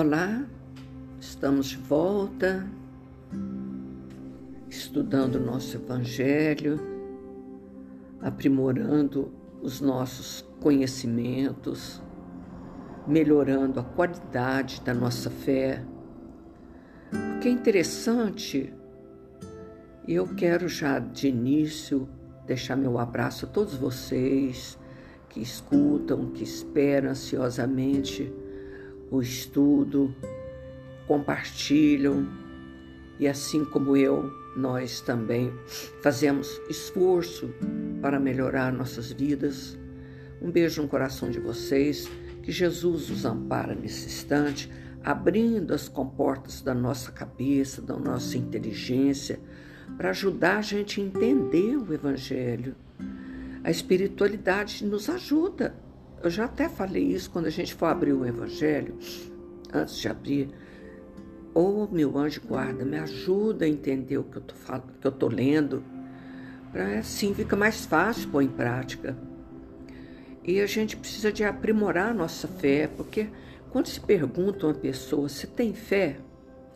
Olá, estamos de volta, estudando nosso Evangelho, aprimorando os nossos conhecimentos, melhorando a qualidade da nossa fé. O que é interessante, e eu quero já de início deixar meu abraço a todos vocês que escutam, que esperam ansiosamente o estudo, compartilham e assim como eu, nós também fazemos esforço para melhorar nossas vidas. Um beijo no coração de vocês, que Jesus os ampara nesse instante, abrindo as comportas da nossa cabeça, da nossa inteligência, para ajudar a gente a entender o Evangelho. A espiritualidade nos ajuda eu já até falei isso quando a gente for abrir o Evangelho, antes de abrir. Ô oh, meu anjo guarda, me ajuda a entender o que eu tô, falando, que eu tô lendo, para assim fica mais fácil pôr em prática. E a gente precisa de aprimorar a nossa fé, porque quando se pergunta uma pessoa se tem fé,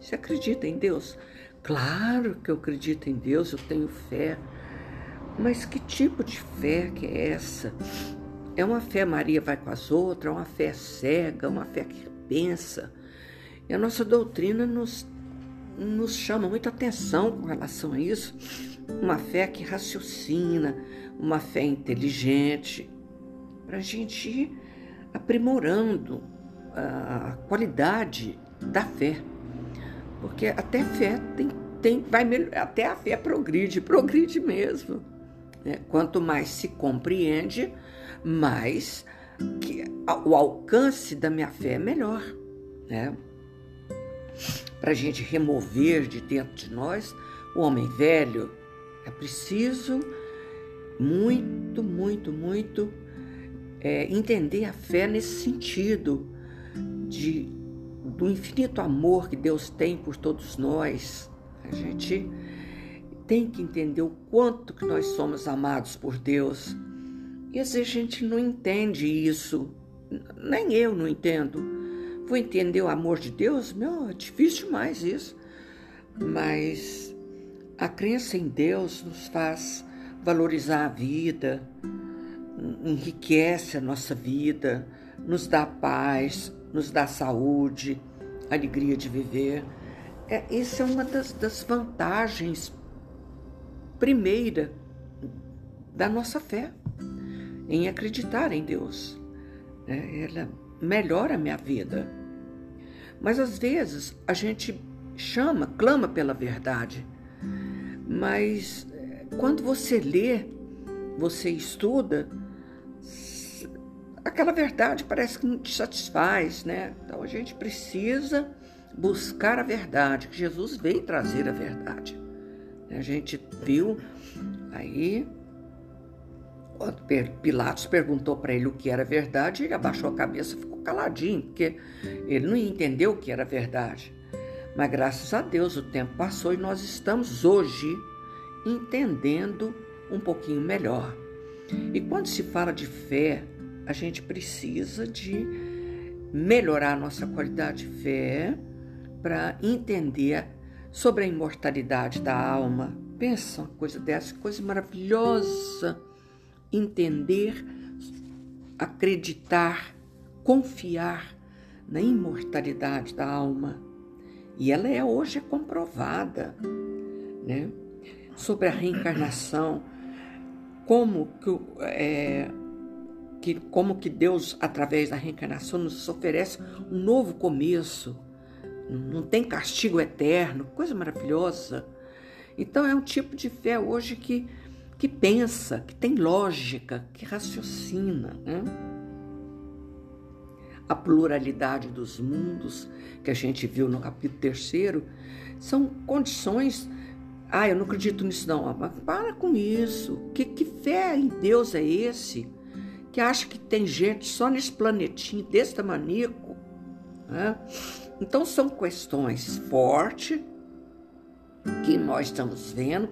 se acredita em Deus, claro que eu acredito em Deus, eu tenho fé. Mas que tipo de fé que é essa? É uma fé Maria vai com as outras, é uma fé cega, uma fé que pensa. E a nossa doutrina nos, nos chama muita atenção com relação a isso. Uma fé que raciocina, uma fé inteligente, para a gente ir aprimorando a qualidade da fé. Porque até fé tem, tem vai até a fé progride, progride mesmo. Né? Quanto mais se compreende, mais que o alcance da minha fé é melhor, né? Para a gente remover de dentro de nós o homem velho, é preciso muito, muito, muito é, entender a fé nesse sentido de, do infinito amor que Deus tem por todos nós. A gente tem que entender o quanto que nós somos amados por Deus e às vezes a gente não entende isso, nem eu não entendo. Vou entender o amor de Deus? Meu, é difícil demais isso. Mas a crença em Deus nos faz valorizar a vida, enriquece a nossa vida, nos dá paz, nos dá saúde, alegria de viver. É, essa é uma das, das vantagens primeira da nossa fé em acreditar em Deus. Né? Ela melhora a minha vida. Mas às vezes a gente chama, clama pela verdade. Mas eh, quando você lê, você estuda, aquela verdade parece que não te satisfaz, né? Então a gente precisa buscar a verdade, que Jesus veio trazer a verdade. A gente viu aí quando Pilatos perguntou para ele o que era verdade, ele abaixou a cabeça e ficou caladinho, porque ele não entendeu o que era verdade. Mas graças a Deus o tempo passou e nós estamos hoje entendendo um pouquinho melhor. E quando se fala de fé, a gente precisa de melhorar a nossa qualidade de fé para entender sobre a imortalidade da alma. Pensa uma coisa dessa, coisa maravilhosa entender, acreditar, confiar na imortalidade da alma. E ela é hoje comprovada, né? Sobre a reencarnação, como que, é, que, como que Deus, através da reencarnação, nos oferece um novo começo. Não tem castigo eterno, coisa maravilhosa. Então é um tipo de fé hoje que que pensa, que tem lógica, que raciocina. Né? A pluralidade dos mundos, que a gente viu no capítulo terceiro, são condições. Ah, eu não acredito nisso, não. Mas para com isso. Que, que fé em Deus é esse? Que acha que tem gente só nesse planetinho desse tamaníaco? Né? Então, são questões fortes que nós estamos vendo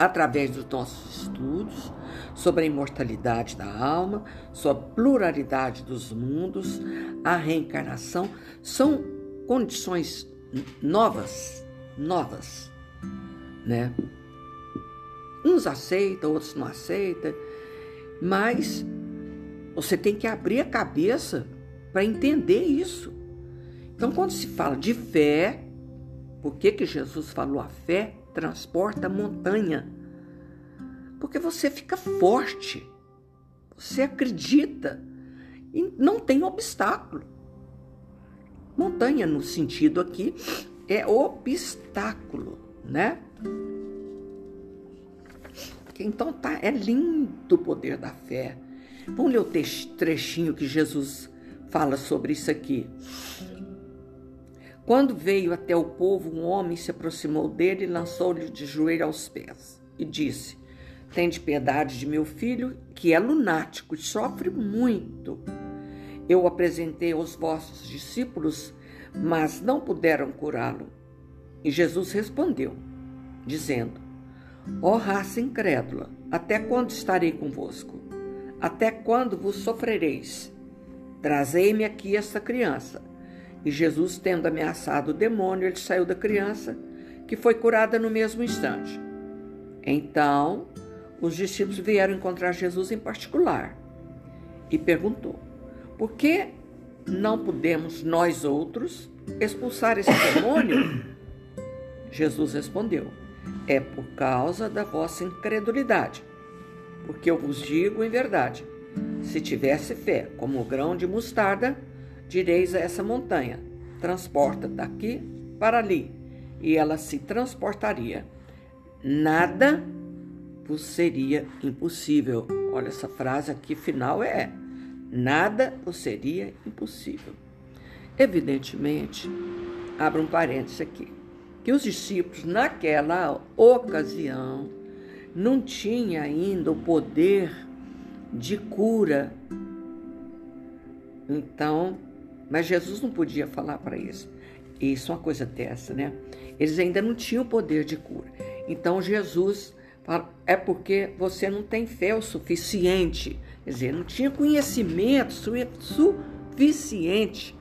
através dos nossos estudos sobre a imortalidade da alma, sobre a pluralidade dos mundos, a reencarnação, são condições novas, novas, né? Uns aceitam, outros não aceitam, mas você tem que abrir a cabeça para entender isso. Então, quando se fala de fé, por que, que Jesus falou a fé transporta montanha? Porque você fica forte, você acredita e não tem obstáculo. Montanha, no sentido aqui, é obstáculo, né? Então tá, é lindo o poder da fé. Vamos ler o trechinho que Jesus fala sobre isso aqui. Quando veio até o povo, um homem se aproximou dele e lançou-lhe de joelho aos pés e disse: Tende piedade de meu filho, que é lunático e sofre muito. Eu apresentei aos vossos discípulos, mas não puderam curá-lo. E Jesus respondeu, dizendo: Ó oh, raça incrédula, até quando estarei convosco? Até quando vos sofrereis? Trazei-me aqui esta criança. E Jesus, tendo ameaçado o demônio, ele saiu da criança, que foi curada no mesmo instante. Então, os discípulos vieram encontrar Jesus em particular e perguntou: Por que não podemos nós outros expulsar esse demônio? Jesus respondeu: É por causa da vossa incredulidade. Porque eu vos digo em verdade: se tivesse fé como o grão de mostarda, direis a essa montanha: transporta daqui para ali, e ela se transportaria. Nada vos seria impossível. Olha, essa frase aqui final é: nada vos seria impossível. Evidentemente, abra um parênteses aqui, que os discípulos naquela ocasião não tinham ainda o poder de cura. Então, mas Jesus não podia falar para isso. Isso é uma coisa dessa, né? Eles ainda não tinham poder de cura. Então Jesus fala, é porque você não tem fé o suficiente. Quer dizer, não tinha conhecimento suficiente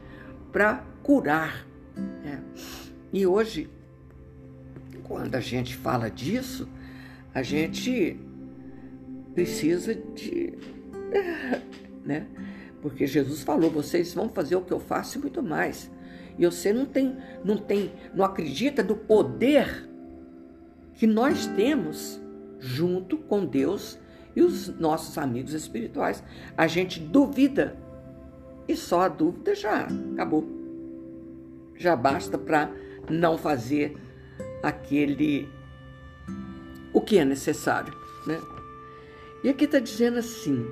para curar. Né? E hoje, quando a gente fala disso, a gente precisa de. Né? Porque Jesus falou: vocês vão fazer o que eu faço e muito mais. E você não tem, não tem, não acredita no poder que nós temos junto com Deus e os nossos amigos espirituais. A gente duvida e só a dúvida já acabou. Já basta para não fazer aquele o que é necessário, né? E aqui está dizendo assim: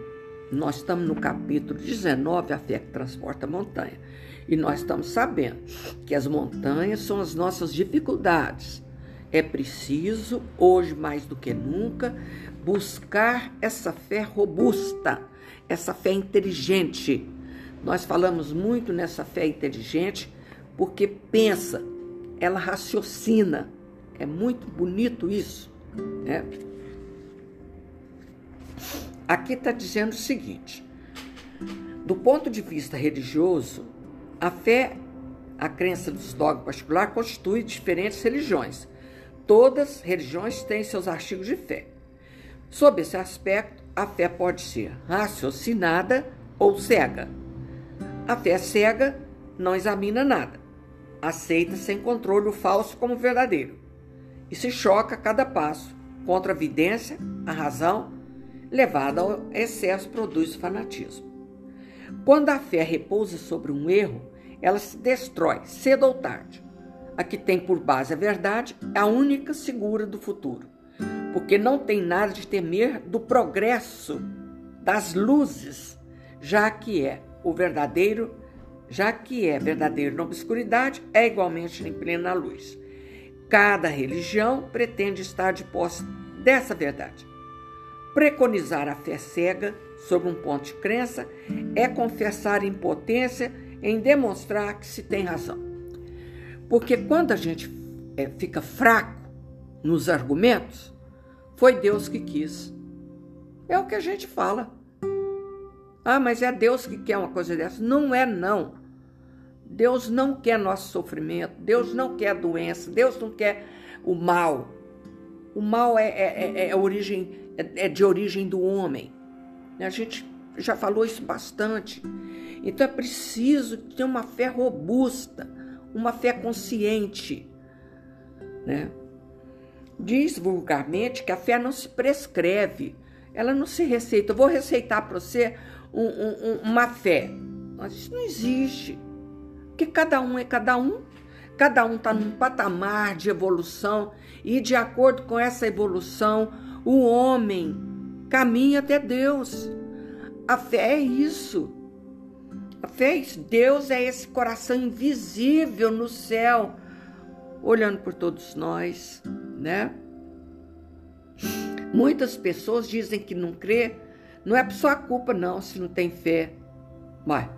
nós estamos no capítulo 19, a fé que transporta a montanha. E nós estamos sabendo que as montanhas são as nossas dificuldades. É preciso, hoje mais do que nunca, buscar essa fé robusta, essa fé inteligente. Nós falamos muito nessa fé inteligente porque pensa, ela raciocina. É muito bonito isso. Né? Aqui está dizendo o seguinte: do ponto de vista religioso, a fé, a crença dos dogmas particular constitui diferentes religiões. Todas religiões têm seus artigos de fé. Sob esse aspecto, a fé pode ser raciocinada ou cega. A fé cega não examina nada, aceita sem controle o falso como verdadeiro e se choca a cada passo contra a evidência, a razão levada ao excesso, produz fanatismo. Quando a fé repousa sobre um erro, ela se destrói cedo ou tarde. A que tem por base a verdade é a única segura do futuro, porque não tem nada de temer do progresso das luzes, já que é o verdadeiro, já que é verdadeiro na obscuridade, é igualmente em plena luz. Cada religião pretende estar de posse dessa verdade. Preconizar a fé cega sobre um ponto de crença é confessar impotência em demonstrar que se tem razão. Porque quando a gente é, fica fraco nos argumentos, foi Deus que quis. É o que a gente fala. Ah, mas é Deus que quer uma coisa dessa. Não é, não. Deus não quer nosso sofrimento, Deus não quer doença, Deus não quer o mal. O mal é, é, é, é origem, é, é de origem do homem. A gente já falou isso bastante. Então é preciso ter uma fé robusta, uma fé consciente. Né? Diz vulgarmente que a fé não se prescreve, ela não se receita. Eu vou receitar para você um, um, uma fé. Mas isso não existe. Porque cada um é cada um, cada um está num patamar de evolução e, de acordo com essa evolução, o homem caminha até Deus. A fé é isso. A fé é isso. Deus é esse coração invisível no céu, olhando por todos nós, né? Muitas pessoas dizem que não crê, não é por sua culpa não, se não tem fé. Mas,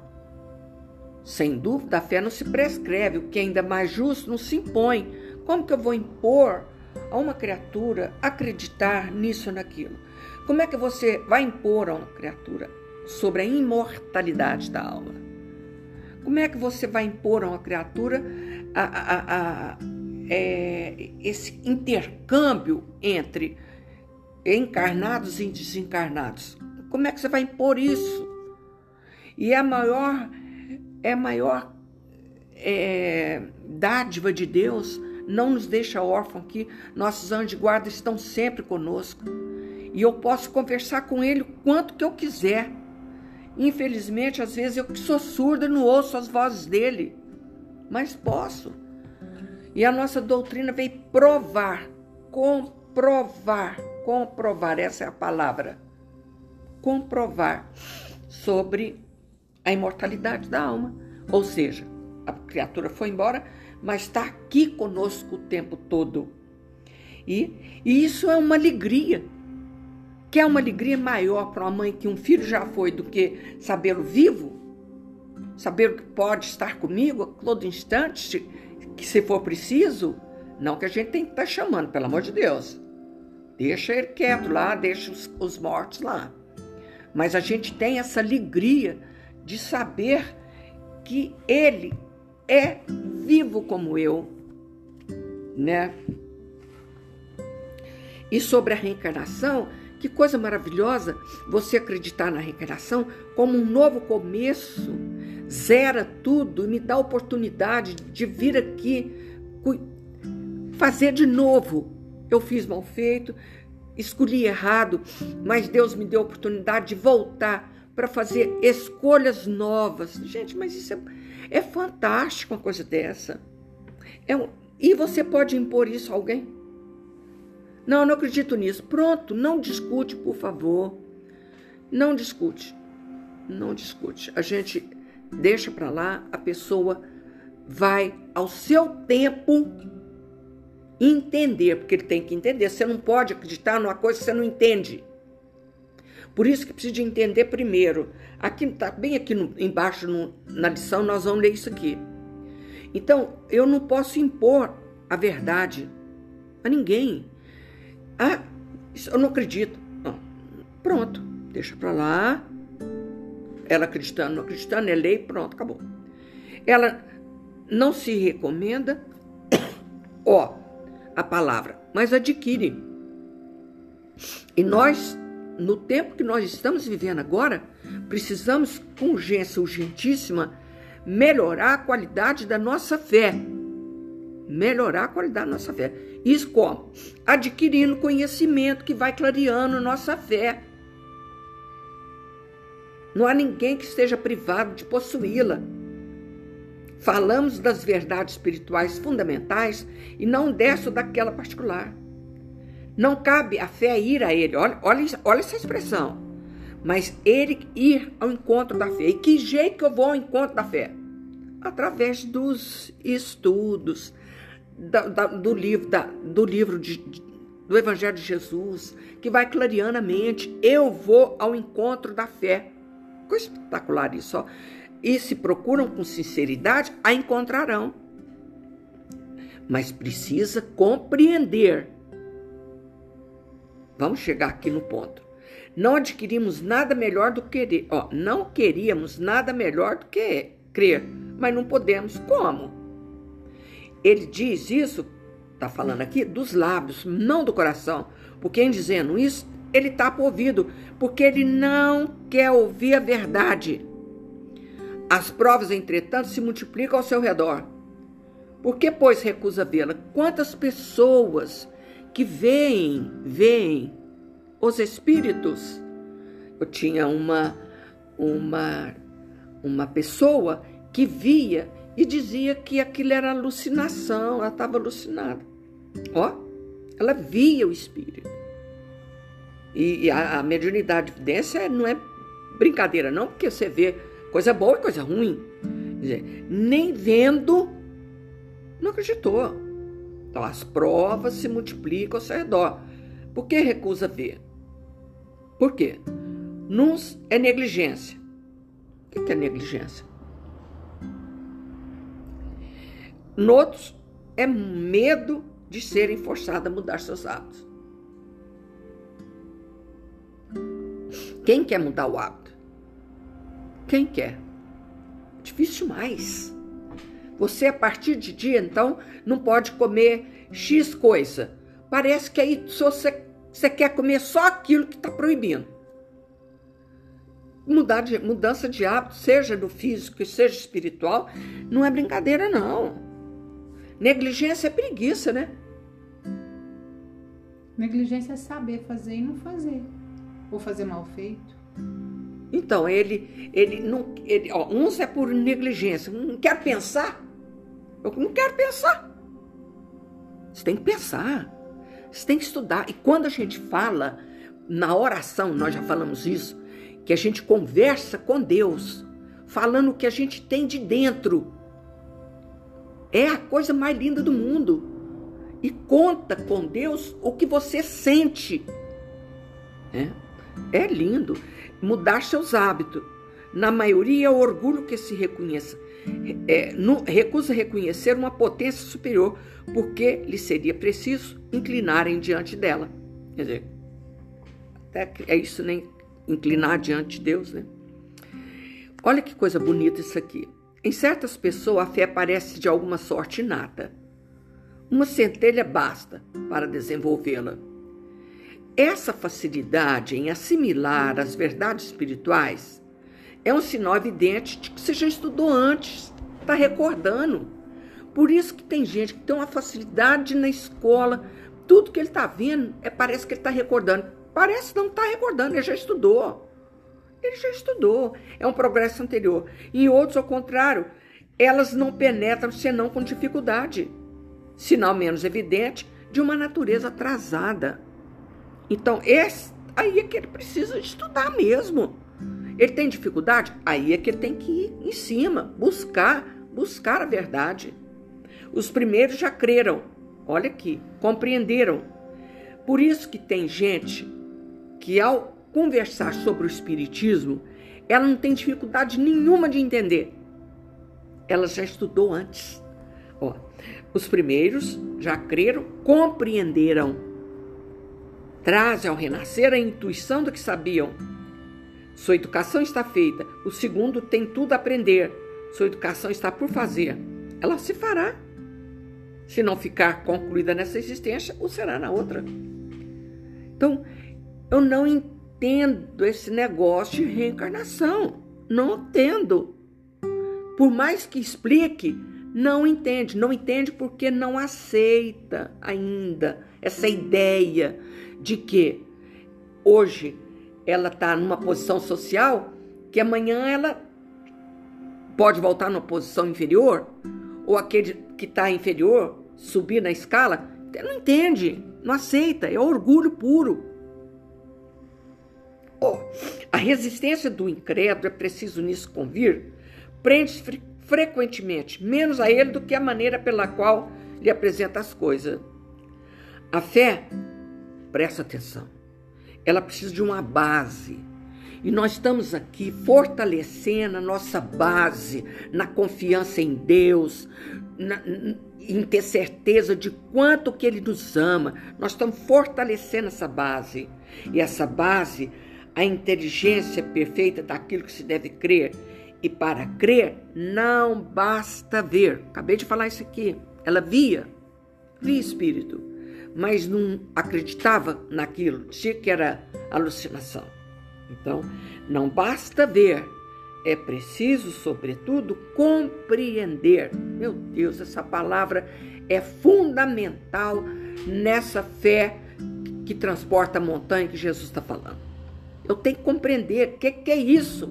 sem dúvida, a fé não se prescreve, o que é ainda mais justo não se impõe. Como que eu vou impor a uma criatura acreditar nisso ou naquilo? Como é que você vai impor a uma criatura sobre a imortalidade da alma? Como é que você vai impor a uma criatura a, a, a, é, esse intercâmbio entre encarnados e desencarnados. Como é que você vai impor isso? E é a maior, é maior é, dádiva de Deus não nos deixa órfão aqui. Nossos anjos de guarda estão sempre conosco. E eu posso conversar com ele o quanto que eu quiser. Infelizmente, às vezes eu que sou surda não ouço as vozes dele. Mas posso. E a nossa doutrina veio provar, comprovar comprovar, essa é a palavra, comprovar sobre a imortalidade da alma. Ou seja, a criatura foi embora, mas está aqui conosco o tempo todo. E, e isso é uma alegria. Que é uma alegria maior para uma mãe que um filho já foi do que sabê-lo vivo? Saber que pode estar comigo a todo instante, que se for preciso? Não que a gente tem que estar chamando, pelo amor de Deus. Deixa ele quieto lá, deixa os, os mortos lá. Mas a gente tem essa alegria de saber que ele é vivo como eu, né? E sobre a reencarnação, que coisa maravilhosa você acreditar na reencarnação como um novo começo, zera tudo e me dá a oportunidade de vir aqui fazer de novo eu fiz mal feito, escolhi errado, mas Deus me deu a oportunidade de voltar para fazer escolhas novas. Gente, mas isso é, é fantástico uma coisa dessa. É um, e você pode impor isso a alguém? Não, eu não acredito nisso. Pronto, não discute, por favor. Não discute. Não discute. A gente deixa para lá, a pessoa vai ao seu tempo entender, porque ele tem que entender. Você não pode acreditar numa coisa que você não entende. Por isso que precisa de entender primeiro. Aqui está bem aqui no, embaixo no, na lição nós vamos ler isso aqui. Então eu não posso impor a verdade a ninguém. Ah, eu não acredito. pronto, deixa para lá. Ela acreditando, não acreditando, é lei, pronto, acabou. Ela não se recomenda. Ó, a palavra, mas adquire. E nós, no tempo que nós estamos vivendo agora, precisamos, com urgência urgentíssima, melhorar a qualidade da nossa fé. Melhorar a qualidade da nossa fé. Isso como? Adquirindo conhecimento que vai clareando nossa fé. Não há ninguém que esteja privado de possuí-la. Falamos das verdades espirituais fundamentais e não dessa daquela particular. Não cabe a fé ir a ele. Olha, olha, olha essa expressão. Mas ele ir ao encontro da fé. E que jeito que eu vou ao encontro da fé? Através dos estudos, da, da, do livro, da, do livro de, do Evangelho de Jesus, que vai clareando a mente. Eu vou ao encontro da fé. Coisa espetacular isso, ó e se procuram com sinceridade, a encontrarão. Mas precisa compreender. Vamos chegar aqui no ponto. Não adquirimos nada melhor do que ó, não queríamos nada melhor do que crer. mas não podemos. Como? Ele diz isso, está falando aqui, dos lábios, não do coração. Porque em dizendo isso, ele tapa o ouvido, porque ele não quer ouvir a verdade. As provas, entretanto, se multiplicam ao seu redor. Por que, pois, recusa vê-la? Quantas pessoas que veem, veem os espíritos. Eu tinha uma uma uma pessoa que via e dizia que aquilo era alucinação, ela estava alucinada. Ó, ela via o espírito. E, e a, a mediunidade evidência não é brincadeira, não, porque você vê coisa boa e coisa ruim. Dizer, nem vendo, não acreditou. Então as provas se multiplicam ao seu redor. Por que recusa ver? Por quê? Nos é negligência. O que é negligência? Noutros é medo de serem forçados a mudar seus hábitos. Quem quer mudar o hábito? Quem quer? Difícil mais. Você, a partir de dia, então, não pode comer X coisa. Parece que aí você, você quer comer só aquilo que está proibindo. Mudar de, mudança de hábito, seja do físico, seja espiritual, não é brincadeira, não. Negligência é preguiça, né? Negligência é saber fazer e não fazer. Ou fazer mal feito. Então, ele, ele não. Ele, ó, uns é por negligência, não quer pensar. Eu não quero pensar. Você tem que pensar. Você tem que estudar. E quando a gente fala na oração, nós já falamos isso, que a gente conversa com Deus, falando o que a gente tem de dentro. É a coisa mais linda do mundo. E conta com Deus o que você sente. É, é lindo. Mudar seus hábitos. Na maioria é o orgulho que se reconheça é, recusa reconhecer uma potência superior, porque lhe seria preciso inclinarem diante dela. Quer dizer, até é isso, nem né? inclinar diante de Deus, né? Olha que coisa bonita isso aqui. Em certas pessoas, a fé parece de alguma sorte inata. Uma centelha basta para desenvolvê-la. Essa facilidade em assimilar as verdades espirituais é um sinal evidente de que você já estudou antes, está recordando. Por isso que tem gente que tem uma facilidade na escola, tudo que ele está vendo é, parece que ele está recordando. Parece não está recordando, ele já estudou. Ele já estudou. É um progresso anterior. E outros, ao contrário, elas não penetram senão com dificuldade. Sinal menos evidente de uma natureza atrasada. Então, esse, aí é que ele precisa estudar mesmo. Ele tem dificuldade? Aí é que ele tem que ir em cima, buscar, buscar a verdade. Os primeiros já creram, olha aqui, compreenderam. Por isso que tem gente que ao conversar sobre o espiritismo, ela não tem dificuldade nenhuma de entender. Ela já estudou antes. Ó, os primeiros já creram, compreenderam. Trazem ao renascer a intuição do que sabiam sua educação está feita. O segundo tem tudo a aprender. Sua educação está por fazer. Ela se fará. Se não ficar concluída nessa existência, ou será na outra. Então, eu não entendo esse negócio de reencarnação. Não entendo. Por mais que explique, não entende. Não entende porque não aceita ainda essa ideia de que hoje ela está numa posição social que amanhã ela pode voltar numa posição inferior, ou aquele que está inferior subir na escala, não entende, não aceita, é orgulho puro. Oh, a resistência do incrédulo, é preciso nisso convir, prende fre frequentemente menos a ele do que a maneira pela qual lhe apresenta as coisas. A fé, presta atenção, ela precisa de uma base. E nós estamos aqui fortalecendo a nossa base na confiança em Deus, na, em ter certeza de quanto que Ele nos ama. Nós estamos fortalecendo essa base. E essa base, a inteligência perfeita daquilo que se deve crer, E para crer, não basta ver. Acabei de falar isso aqui. Ela via, via espírito, mas não acreditava naquilo, dizia que era alucinação. Então, não basta ver, é preciso, sobretudo, compreender. Meu Deus, essa palavra é fundamental nessa fé que transporta a montanha que Jesus está falando. Eu tenho que compreender o que, que é isso.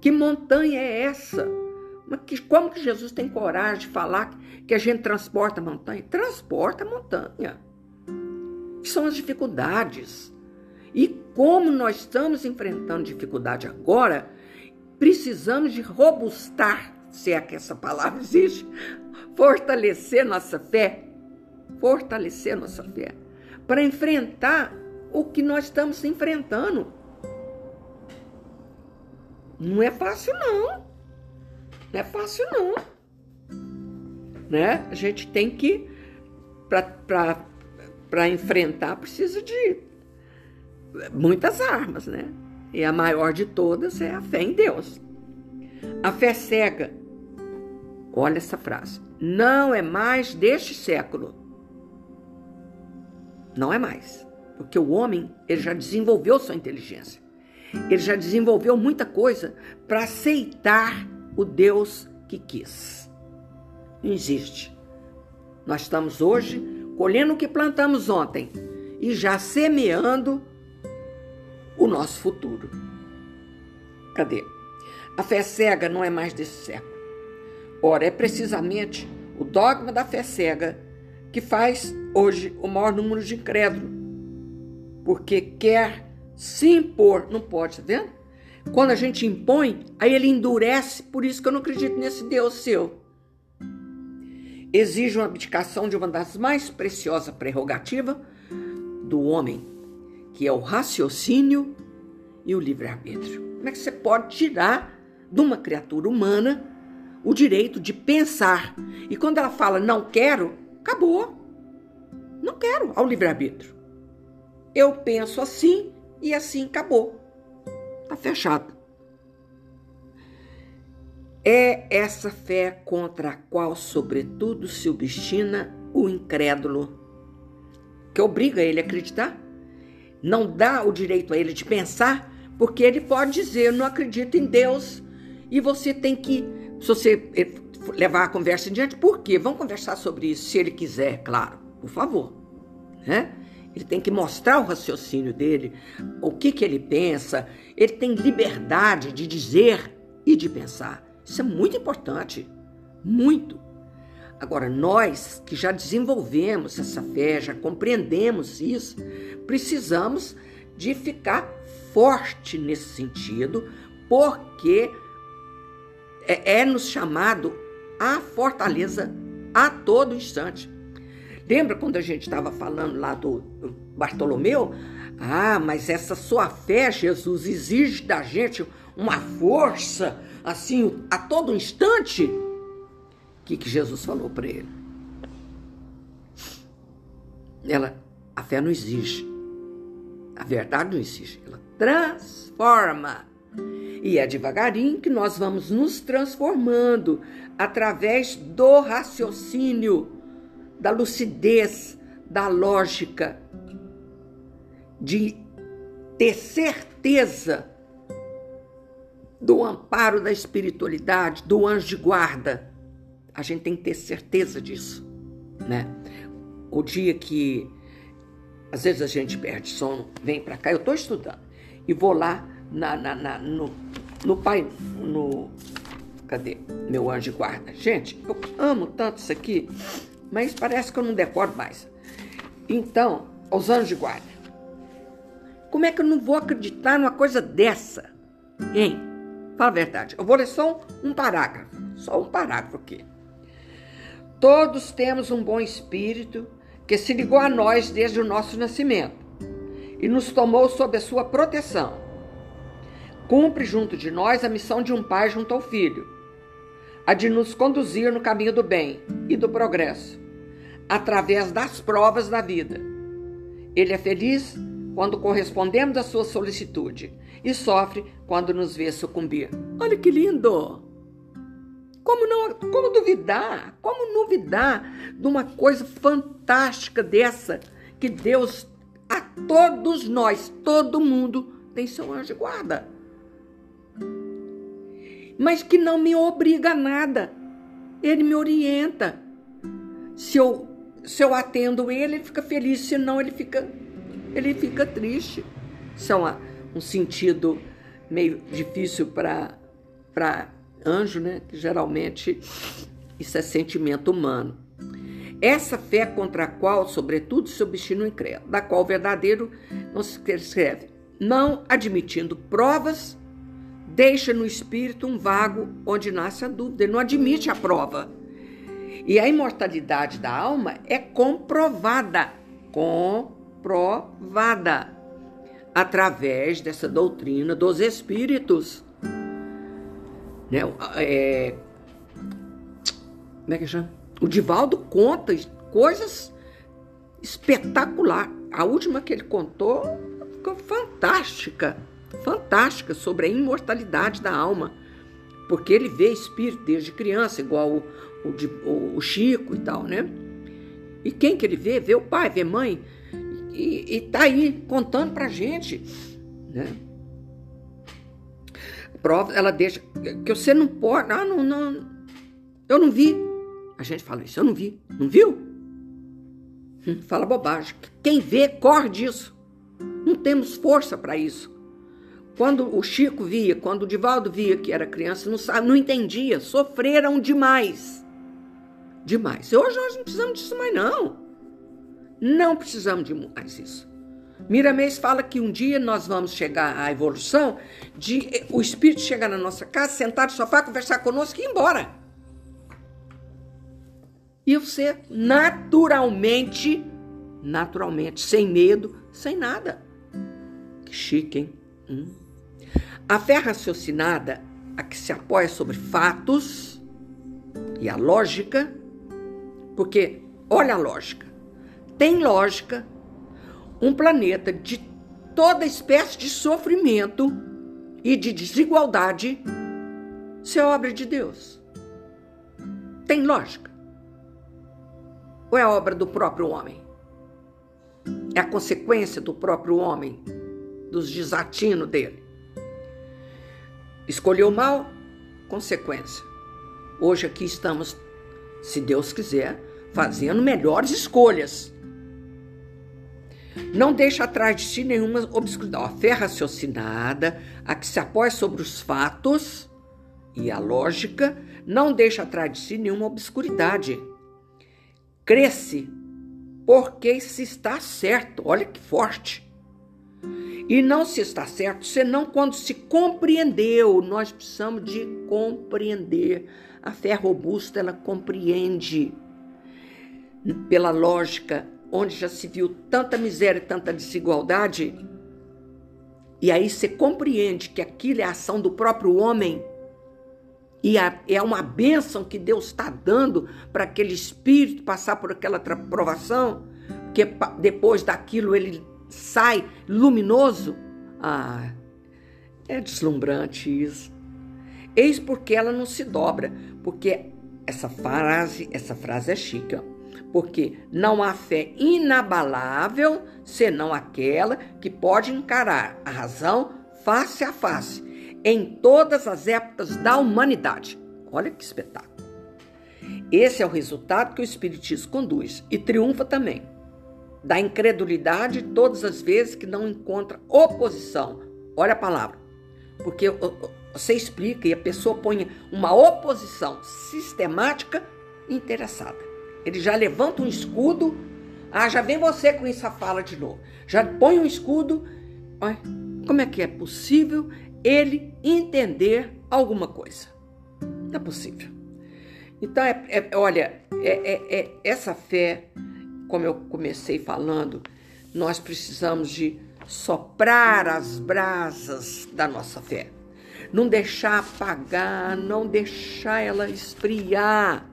Que montanha é essa? Mas que, como que Jesus tem coragem de falar que a gente transporta a montanha? Transporta a montanha. Que são as dificuldades. E como nós estamos enfrentando dificuldade agora, precisamos de robustar, se é que essa palavra existe, fortalecer nossa fé, fortalecer nossa fé, para enfrentar o que nós estamos enfrentando. Não é fácil, não. Não é fácil, não. Né? A gente tem que, para enfrentar, precisa de muitas armas, né? E a maior de todas é a fé em Deus. A fé cega, olha essa frase, não é mais deste século. Não é mais. Porque o homem ele já desenvolveu sua inteligência. Ele já desenvolveu muita coisa para aceitar o Deus que quis. Existe. Nós estamos hoje colhendo o que plantamos ontem e já semeando o nosso futuro. Cadê? A fé cega não é mais desse século. Ora, é precisamente o dogma da fé cega que faz hoje o maior número de incrédulos. Porque quer se impor, não pode, tá vendo? Quando a gente impõe, aí ele endurece, por isso que eu não acredito nesse Deus seu. Exige uma abdicação de uma das mais preciosas prerrogativas do homem, que é o raciocínio e o livre-arbítrio. Como é que você pode tirar de uma criatura humana o direito de pensar? E quando ela fala não quero, acabou. Não quero ao livre-arbítrio. Eu penso assim e assim acabou. Está fechado. É essa fé contra a qual, sobretudo, se obstina o incrédulo, que obriga ele a acreditar não dá o direito a ele de pensar, porque ele pode dizer: Eu não acredito em Deus. E você tem que, se você eh, levar a conversa em diante, por quê? Vamos conversar sobre isso, se ele quiser, claro, por favor. Né? Ele tem que mostrar o raciocínio dele, o que, que ele pensa. Ele tem liberdade de dizer e de pensar. Isso é muito importante. Muito. Agora, nós que já desenvolvemos essa fé, já compreendemos isso, precisamos de ficar forte nesse sentido, porque é, é nos chamado a fortaleza a todo instante. Lembra quando a gente estava falando lá do Bartolomeu? Ah, mas essa sua fé, Jesus, exige da gente uma força assim a todo instante que, que Jesus falou para ele? Ela, a fé não exige. A verdade não exige. Ela transforma. E é devagarinho que nós vamos nos transformando através do raciocínio, da lucidez, da lógica, de ter certeza do amparo da espiritualidade, do anjo de guarda a gente tem que ter certeza disso, né? O dia que às vezes a gente perde sono, vem para cá, eu estou estudando e vou lá na, na, na, no, no pai, no cadê meu anjo de guarda? Gente, eu amo tanto isso aqui, mas parece que eu não decoro mais. Então, os anjos de guarda. Como é que eu não vou acreditar numa coisa dessa? Hein? Fala a verdade. Eu vou ler só um parágrafo. Só um parágrafo aqui. Todos temos um bom espírito que se ligou a nós desde o nosso nascimento e nos tomou sob a sua proteção. Cumpre junto de nós a missão de um pai junto ao filho, a de nos conduzir no caminho do bem e do progresso, através das provas da vida. Ele é feliz quando correspondemos à sua solicitude e sofre quando nos vê sucumbir. Olha que lindo! Como não, como duvidar? Como duvidar de uma coisa fantástica dessa que Deus a todos nós, todo mundo tem seu anjo guarda. Mas que não me obriga a nada. Ele me orienta. Se eu, se eu atendo ele, ele fica feliz, se não, ele fica, ele fica triste. Isso é um sentido meio difícil para anjo, né? Que geralmente isso é sentimento humano. Essa fé contra a qual, sobretudo, se obstina o incrédulo, da qual o verdadeiro não se escreve, não admitindo provas, deixa no espírito um vago onde nasce a dúvida, ele não admite a prova. E a imortalidade da alma é comprovada, comprovada, através dessa doutrina dos espíritos. Né? É, como é que chama? O Divaldo conta coisas espetacular. A última que ele contou ficou fantástica, fantástica sobre a imortalidade da alma, porque ele vê espírito desde criança, igual o, o, o Chico e tal, né? E quem que ele vê? Vê o pai, vê mãe, e, e tá aí contando pra gente, né? Prova, ela deixa que você não pode, ah, não, não, eu não vi, a gente fala isso, eu não vi. Não viu? Hum, fala bobagem. Quem vê, corre disso. Não temos força para isso. Quando o Chico via, quando o Divaldo via que era criança, não, sabe, não entendia. Sofreram demais. Demais. Hoje nós não precisamos disso mais, não. Não precisamos de mais isso. Miramês fala que um dia nós vamos chegar à evolução de o espírito chegar na nossa casa, sentar no sofá, conversar conosco e ir embora e você naturalmente, naturalmente, sem medo, sem nada. Que chique, hein? Hum. A fé raciocinada, a que se apoia sobre fatos e a lógica, porque, olha a lógica, tem lógica um planeta de toda espécie de sofrimento e de desigualdade ser obra de Deus. Tem lógica. Ou é obra do próprio homem? É a consequência do próprio homem, dos desatinos dele. Escolheu mal? Consequência. Hoje aqui estamos, se Deus quiser, fazendo melhores escolhas. Não deixa atrás de si nenhuma obscuridade. A fé raciocinada, a que se apoia sobre os fatos e a lógica, não deixa atrás de si nenhuma obscuridade cresce porque se está certo. Olha que forte. E não se está certo senão quando se compreendeu. Nós precisamos de compreender. A fé robusta, ela compreende pela lógica, onde já se viu tanta miséria e tanta desigualdade. E aí você compreende que aquilo é a ação do próprio homem e é uma bênção que Deus está dando para aquele espírito passar por aquela provação, porque depois daquilo ele sai luminoso. Ah, é deslumbrante isso. Eis porque ela não se dobra, porque essa frase, essa frase é chique, porque não há fé inabalável senão aquela que pode encarar a razão face a face em todas as épocas da humanidade. Olha que espetáculo. Esse é o resultado que o Espiritismo conduz e triunfa também. Da incredulidade todas as vezes que não encontra oposição. Olha a palavra. Porque você explica e a pessoa põe uma oposição sistemática interessada. Ele já levanta um escudo. Ah, já vem você com essa fala de novo. Já põe um escudo. Olha, como é que é possível ele entender alguma coisa. Não é possível. Então, é, é olha, é, é, é, essa fé, como eu comecei falando, nós precisamos de soprar as brasas da nossa fé. Não deixar apagar, não deixar ela esfriar.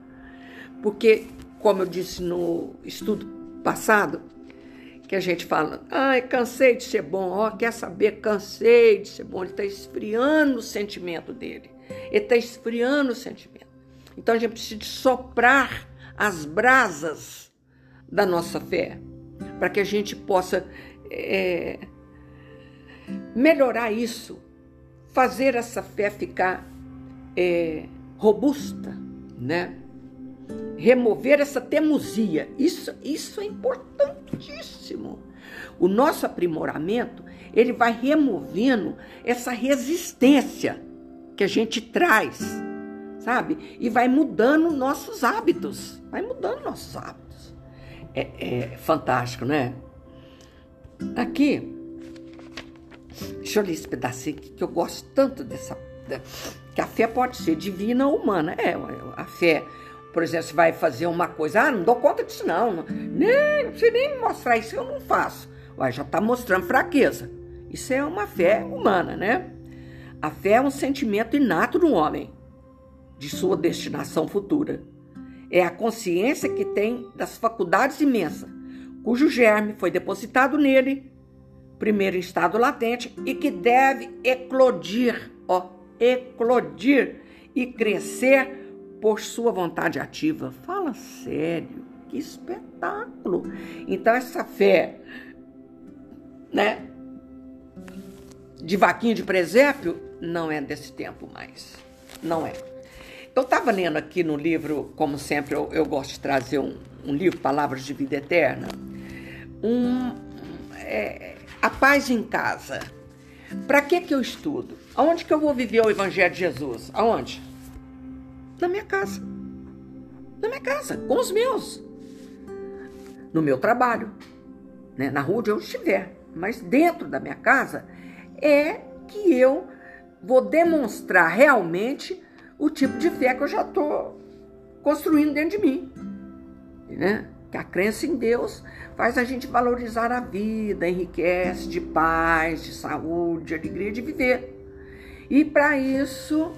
Porque, como eu disse no estudo passado, que a gente fala, ai, cansei de ser bom, ó, quer saber, cansei de ser bom. Ele está esfriando o sentimento dele. Ele está esfriando o sentimento. Então a gente precisa soprar as brasas da nossa fé para que a gente possa é, melhorar isso, fazer essa fé ficar é, robusta, né? Remover essa teimosia. Isso, isso é importantíssimo. O nosso aprimoramento, ele vai removendo essa resistência que a gente traz, sabe? E vai mudando nossos hábitos. Vai mudando nossos hábitos. É, é fantástico, né? Aqui, deixa eu ler esse pedacinho aqui, que eu gosto tanto dessa. Que a fé pode ser divina ou humana. É, a fé, por exemplo, você vai fazer uma coisa, ah, não dou conta disso, não. nem, não nem me mostrar isso, eu não faço. Ué, já está mostrando fraqueza. Isso é uma fé humana, né? A fé é um sentimento inato do homem, de sua destinação futura. É a consciência que tem das faculdades imensas, cujo germe foi depositado nele, primeiro em estado latente, e que deve eclodir, ó, eclodir e crescer por sua vontade ativa. Fala sério, que espetáculo! Então, essa fé, né, de vaquinha de presépio, não é desse tempo mais. Não é. Eu estava lendo aqui no livro, como sempre, eu, eu gosto de trazer um, um, livro, Palavras de Vida Eterna, um, é, A Paz em Casa. Para que, que eu estudo? Aonde que eu vou viver o Evangelho de Jesus? Aonde? Na minha casa. Na minha casa, com os meus. No meu trabalho, né? na rua onde eu estiver. Mas dentro da minha casa é que eu vou demonstrar realmente o tipo de fé que eu já estou construindo dentro de mim. Né? Que a crença em Deus faz a gente valorizar a vida, enriquece de paz, de saúde, de alegria de viver. E para isso,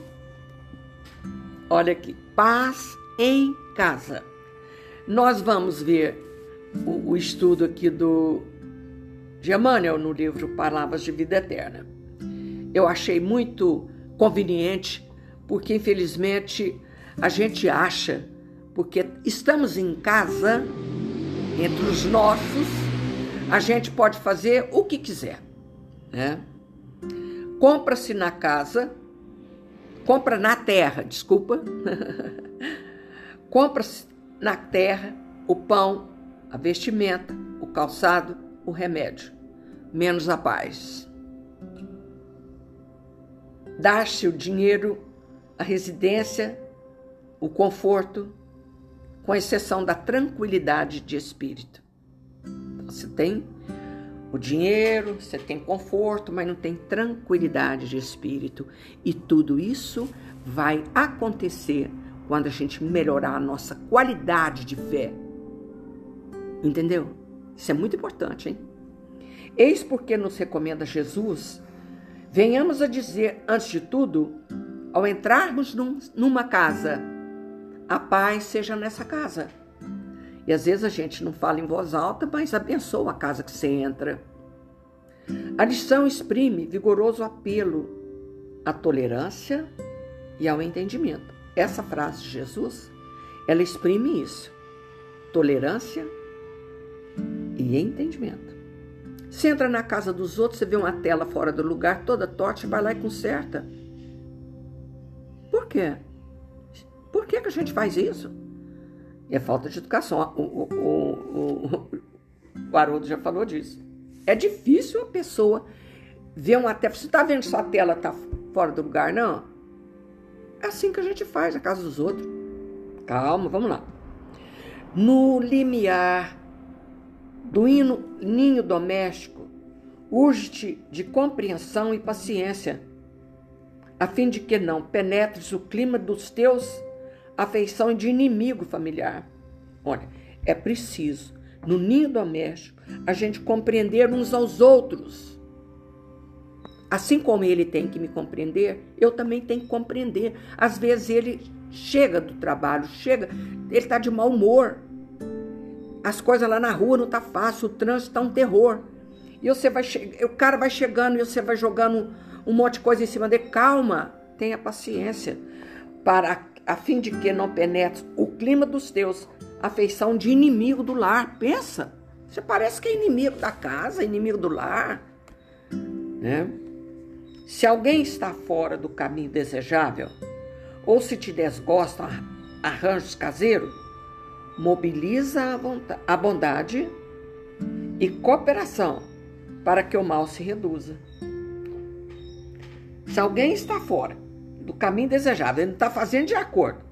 olha aqui, paz em casa. Nós vamos ver o, o estudo aqui do Emmanuel no livro Palavras de Vida Eterna eu achei muito conveniente, porque infelizmente a gente acha, porque estamos em casa, entre os nossos, a gente pode fazer o que quiser. Né? Compra-se na casa, compra na terra, desculpa. Compra-se na terra o pão, a vestimenta, o calçado, o remédio, menos a paz. Dar-se o dinheiro, a residência, o conforto, com exceção da tranquilidade de espírito. Então, você tem o dinheiro, você tem conforto, mas não tem tranquilidade de espírito. E tudo isso vai acontecer quando a gente melhorar a nossa qualidade de fé. Entendeu? Isso é muito importante, hein? Eis porque nos recomenda Jesus Venhamos a dizer, antes de tudo, ao entrarmos num, numa casa, a paz seja nessa casa. E às vezes a gente não fala em voz alta, mas abençoa a casa que você entra. A lição exprime vigoroso apelo à tolerância e ao entendimento. Essa frase de Jesus, ela exprime isso: tolerância e entendimento. Você entra na casa dos outros, você vê uma tela fora do lugar, toda torta, vai lá e conserta. Quê? Por que, que a gente faz isso? É falta de educação. O, o, o, o, Haroldo já falou disso. É difícil a pessoa ver uma tela. Você está vendo se a tela está fora do lugar? Não. É assim que a gente faz na casa dos outros. Calma, vamos lá. No limiar do hino, ninho doméstico, urge-te de compreensão e paciência, a fim de que não penetres o clima dos teus afeição de inimigo familiar. Olha, é preciso, no ninho doméstico, a gente compreender uns aos outros. Assim como ele tem que me compreender, eu também tenho que compreender. Às vezes ele chega do trabalho, chega, ele está de mau humor as coisas lá na rua não tá fácil, o trânsito tá um terror. E você vai o cara vai chegando e você vai jogando um monte de coisa em cima dele. Calma, tenha paciência, para a fim de que não penetre o clima dos teus, a feição de inimigo do lar. Pensa, você parece que é inimigo da casa, inimigo do lar, né? Se alguém está fora do caminho desejável, ou se te desgosta arranjos caseiros, mobiliza a bondade e cooperação para que o mal se reduza. Se alguém está fora do caminho desejado, ele não está fazendo de acordo,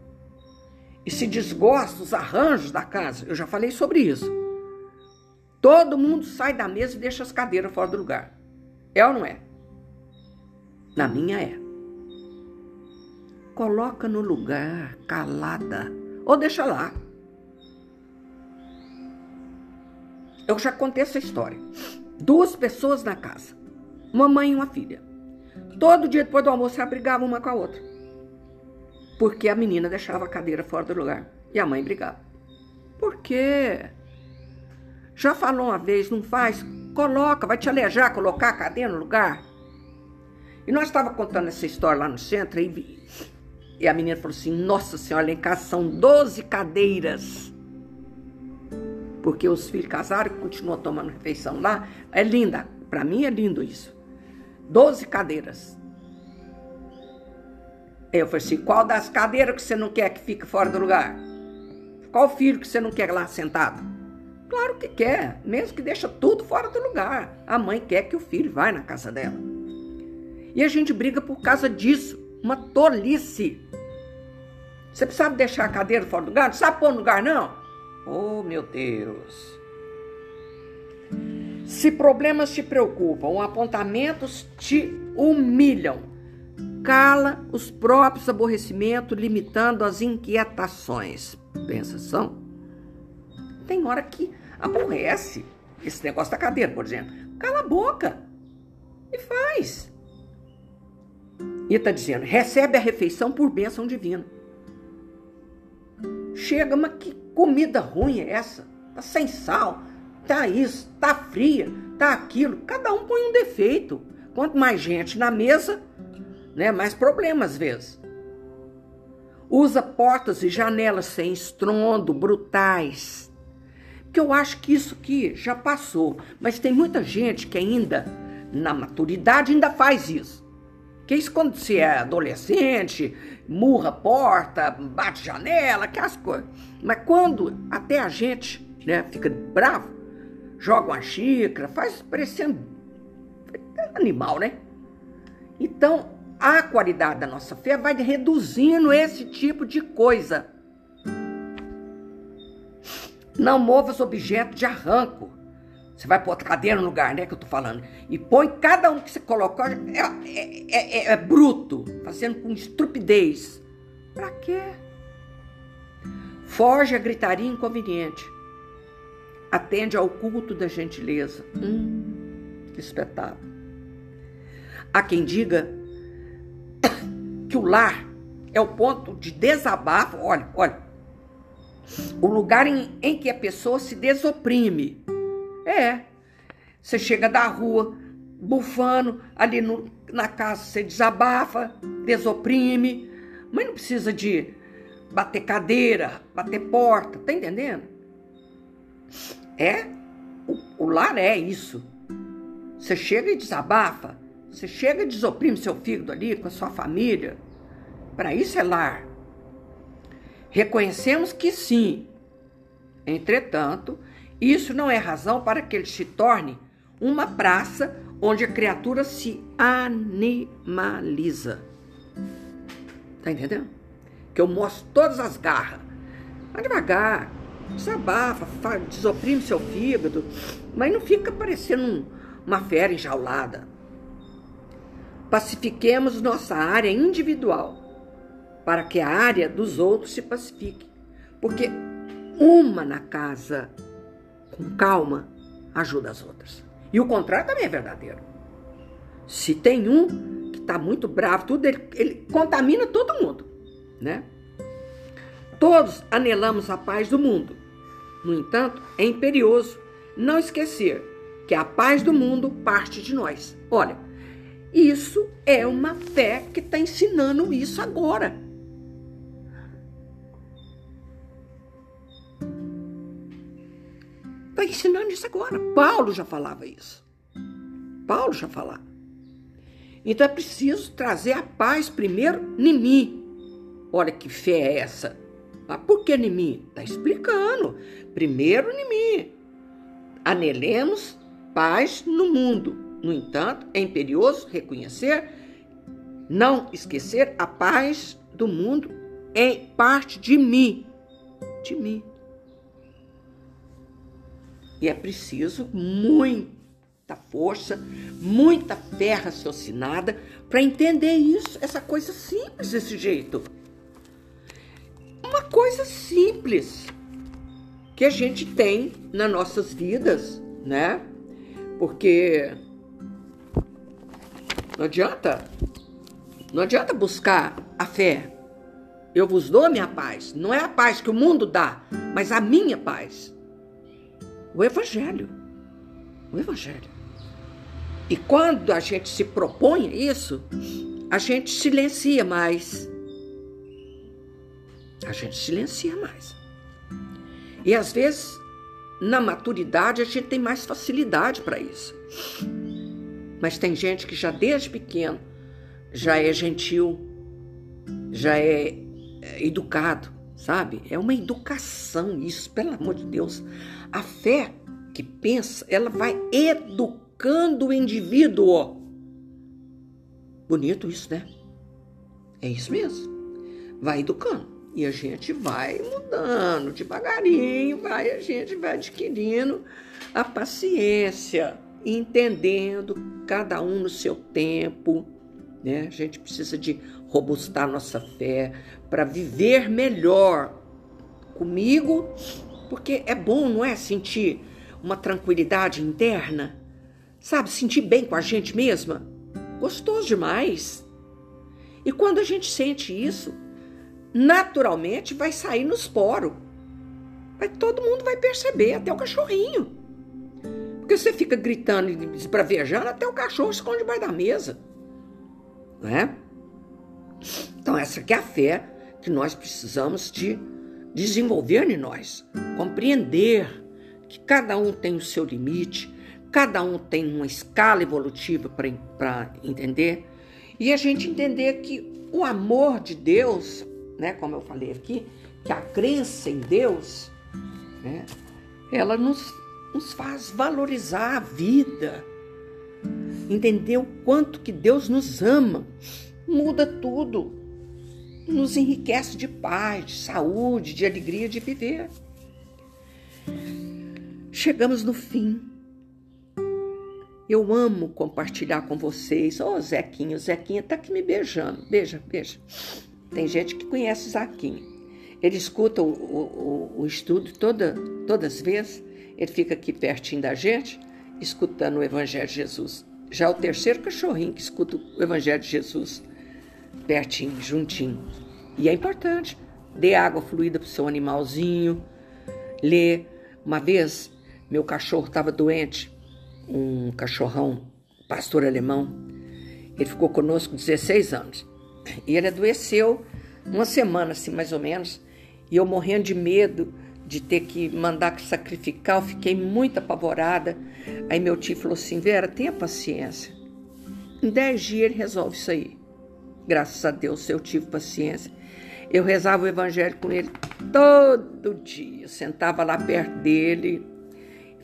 e se desgosta os arranjos da casa, eu já falei sobre isso. Todo mundo sai da mesa e deixa as cadeiras fora do lugar. É ou não é? Na minha é. Coloca no lugar, calada, ou deixa lá. Eu já contei essa história. Duas pessoas na casa, uma mãe e uma filha. Todo dia depois do almoço, elas brigavam uma com a outra. Porque a menina deixava a cadeira fora do lugar e a mãe brigava. Por quê? Já falou uma vez, não faz? Coloca, vai te alejar colocar a cadeira no lugar. E nós estávamos contando essa história lá no centro e, e a menina falou assim: Nossa Senhora, lá em casa são 12 cadeiras porque os filhos casaram e continuam tomando refeição lá. É linda. Para mim é lindo isso. Doze cadeiras. Eu falei assim: qual das cadeiras que você não quer que fique fora do lugar? Qual filho que você não quer lá sentado? Claro que quer, mesmo que deixa tudo fora do lugar. A mãe quer que o filho vá na casa dela. E a gente briga por causa disso. Uma tolice. Você precisava deixar a cadeira fora do lugar? Não sabe pôr no lugar, não? Oh, meu Deus! Se problemas te preocupam, apontamentos te humilham, cala os próprios aborrecimentos, limitando as inquietações. Pensação? Tem hora que aborrece esse negócio da cadeira, por exemplo. Cala a boca e faz. E está dizendo: recebe a refeição por bênção divina. Chega, mas que comida ruim é essa? Tá sem sal, tá isso, tá fria, tá aquilo. Cada um põe um defeito. Quanto mais gente na mesa, né, mais problemas às vezes. Usa portas e janelas sem estrondo, brutais. Porque eu acho que isso aqui já passou, mas tem muita gente que ainda, na maturidade, ainda faz isso. Que isso quando você é adolescente, murra porta, bate janela, aquelas coisas. Mas quando até a gente né, fica bravo, joga uma xícara, faz parecendo animal, né? Então, a qualidade da nossa fé vai reduzindo esse tipo de coisa. Não mova os objetos de arranco. Você vai pôr a cadeira no lugar, né, que eu tô falando. E põe cada um que você colocou, é, é, é, é bruto, fazendo com estupidez. Pra quê? Foge a gritaria inconveniente. Atende ao culto da gentileza. Hum, que espetáculo. Há quem diga que o lar é o ponto de desabafo. Olha, olha. O lugar em, em que a pessoa se desoprime é. Você chega da rua, bufando, ali no, na casa você desabafa, desoprime, mas não precisa de bater cadeira, bater porta, tá entendendo? É, o, o lar é isso. Você chega e desabafa, você chega e desoprime seu filho ali com a sua família. Para isso é lar. Reconhecemos que sim. Entretanto, isso não é razão para que ele se torne uma praça onde a criatura se animaliza. Tá entendendo? Que eu mostro todas as garras. Vai devagar, desabafa, desoprime seu fígado, mas não fica parecendo uma fera enjaulada. Pacifiquemos nossa área individual para que a área dos outros se pacifique. Porque uma na casa com calma, ajuda as outras. E o contrário também é verdadeiro. Se tem um que está muito bravo, tudo ele, ele contamina todo mundo, né? Todos anelamos a paz do mundo, No entanto, é imperioso não esquecer que a paz do mundo parte de nós. Olha, isso é uma fé que está ensinando isso agora. Está ensinando isso agora. Paulo já falava isso. Paulo já falava. Então é preciso trazer a paz primeiro em mim. Olha que fé é essa. Mas por que em mim? Está explicando. Primeiro em mim. Anelemos paz no mundo. No entanto, é imperioso reconhecer, não esquecer a paz do mundo em parte de mim. De mim. E é preciso muita força, muita fé raciocinada para entender isso, essa coisa simples desse jeito. Uma coisa simples que a gente tem nas nossas vidas, né? Porque não adianta, não adianta buscar a fé. Eu vos dou a minha paz. Não é a paz que o mundo dá, mas a minha paz. O Evangelho. O Evangelho. E quando a gente se propõe isso, a gente silencia mais. A gente silencia mais. E às vezes, na maturidade, a gente tem mais facilidade para isso. Mas tem gente que já desde pequeno já é gentil, já é, é educado, sabe? É uma educação isso, pelo amor de Deus. A fé que pensa, ela vai educando o indivíduo. Bonito isso, né? É isso mesmo. Vai educando. E a gente vai mudando devagarinho, vai, a gente vai adquirindo a paciência, entendendo cada um no seu tempo. Né? A gente precisa de robustar nossa fé para viver melhor comigo, porque é bom, não é? Sentir uma tranquilidade interna, sabe? Sentir bem com a gente mesma. Gostoso demais. E quando a gente sente isso, naturalmente vai sair nos poros. Vai, todo mundo vai perceber, até o cachorrinho. Porque você fica gritando e esbravejando, até o cachorro esconde debaixo da mesa. Não é? Então, essa aqui é a fé que nós precisamos de desenvolver em nós. Compreender que cada um tem o seu limite, cada um tem uma escala evolutiva para entender. E a gente entender que o amor de Deus né, como eu falei aqui, que a crença em Deus, né, ela nos, nos faz valorizar a vida, entender o quanto que Deus nos ama, muda tudo, nos enriquece de paz, de saúde, de alegria de viver. Chegamos no fim. Eu amo compartilhar com vocês. Ô, oh, Zequinha, o Zequinha tá aqui me beijando. Beija, beija. Tem gente que conhece Zaquinho. Ele escuta o, o, o estudo toda, todas as vezes, ele fica aqui pertinho da gente, escutando o Evangelho de Jesus. Já o terceiro cachorrinho que escuta o Evangelho de Jesus, pertinho, juntinho. E é importante. Dê água fluida para o seu animalzinho. Lê. Uma vez, meu cachorro estava doente, um cachorrão, pastor alemão. Ele ficou conosco 16 anos. E ele adoeceu uma semana, assim, mais ou menos. E eu morrendo de medo de ter que mandar sacrificar, eu fiquei muito apavorada. Aí meu tio falou assim: Vera, tenha paciência. Em dez dias ele resolve isso aí. Graças a Deus eu tive paciência. Eu rezava o evangelho com ele todo dia. sentava lá perto dele,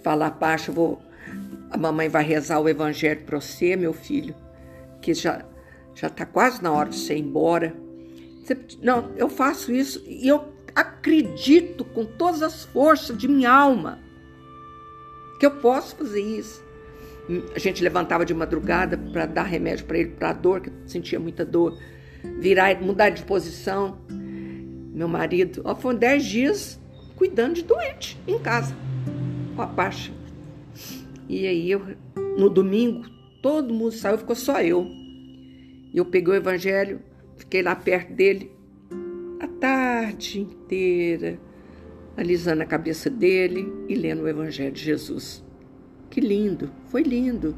falava, Pacha, vou, a mamãe vai rezar o evangelho para você, meu filho, que já já está quase na hora de você ir embora. Você, não, eu faço isso e eu acredito com todas as forças de minha alma que eu posso fazer isso. A gente levantava de madrugada para dar remédio para ele para a dor, que sentia muita dor, virar, mudar de posição. Meu marido, ó, foram dez dias cuidando de doente em casa, com a Pacha. E aí eu, no domingo, todo mundo saiu, ficou só eu. E eu peguei o evangelho, fiquei lá perto dele a tarde inteira, alisando a cabeça dele e lendo o Evangelho de Jesus. Que lindo, foi lindo.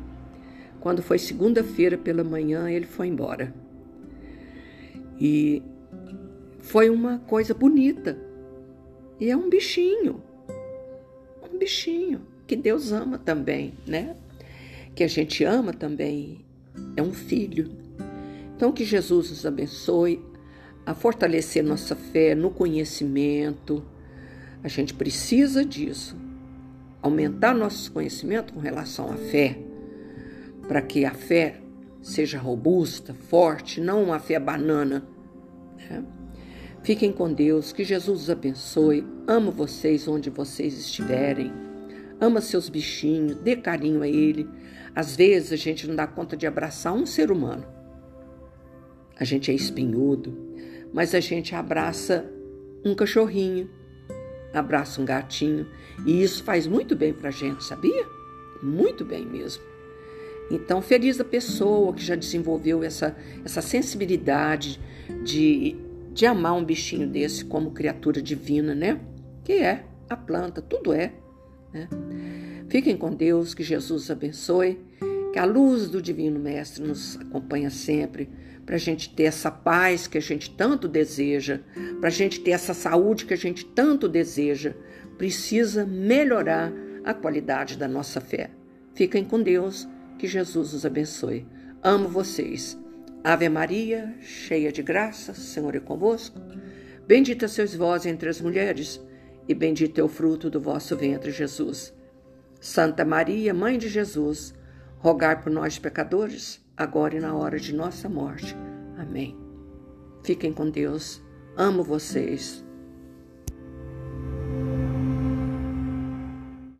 Quando foi segunda-feira pela manhã, ele foi embora. E foi uma coisa bonita. E é um bichinho. Um bichinho que Deus ama também, né? Que a gente ama também. É um filho. Então, que Jesus nos abençoe a fortalecer nossa fé no conhecimento. A gente precisa disso. Aumentar nosso conhecimento com relação à fé, para que a fé seja robusta, forte, não uma fé banana. Né? Fiquem com Deus, que Jesus os abençoe. Amo vocês onde vocês estiverem. Ama seus bichinhos, dê carinho a ele. Às vezes a gente não dá conta de abraçar um ser humano. A gente é espinhudo, mas a gente abraça um cachorrinho, abraça um gatinho, e isso faz muito bem para a gente, sabia? Muito bem mesmo. Então, feliz a pessoa que já desenvolveu essa, essa sensibilidade de, de amar um bichinho desse como criatura divina, né? Que é a planta, tudo é. Né? Fiquem com Deus, que Jesus abençoe, que a luz do Divino Mestre nos acompanhe sempre para a gente ter essa paz que a gente tanto deseja, para a gente ter essa saúde que a gente tanto deseja, precisa melhorar a qualidade da nossa fé. Fiquem com Deus, que Jesus os abençoe. Amo vocês. Ave Maria, cheia de graça, Senhor é convosco. Bendita sois vós entre as mulheres, e bendito é o fruto do vosso ventre, Jesus. Santa Maria, Mãe de Jesus, rogai por nós, pecadores agora e na hora de nossa morte. Amém. Fiquem com Deus. Amo vocês.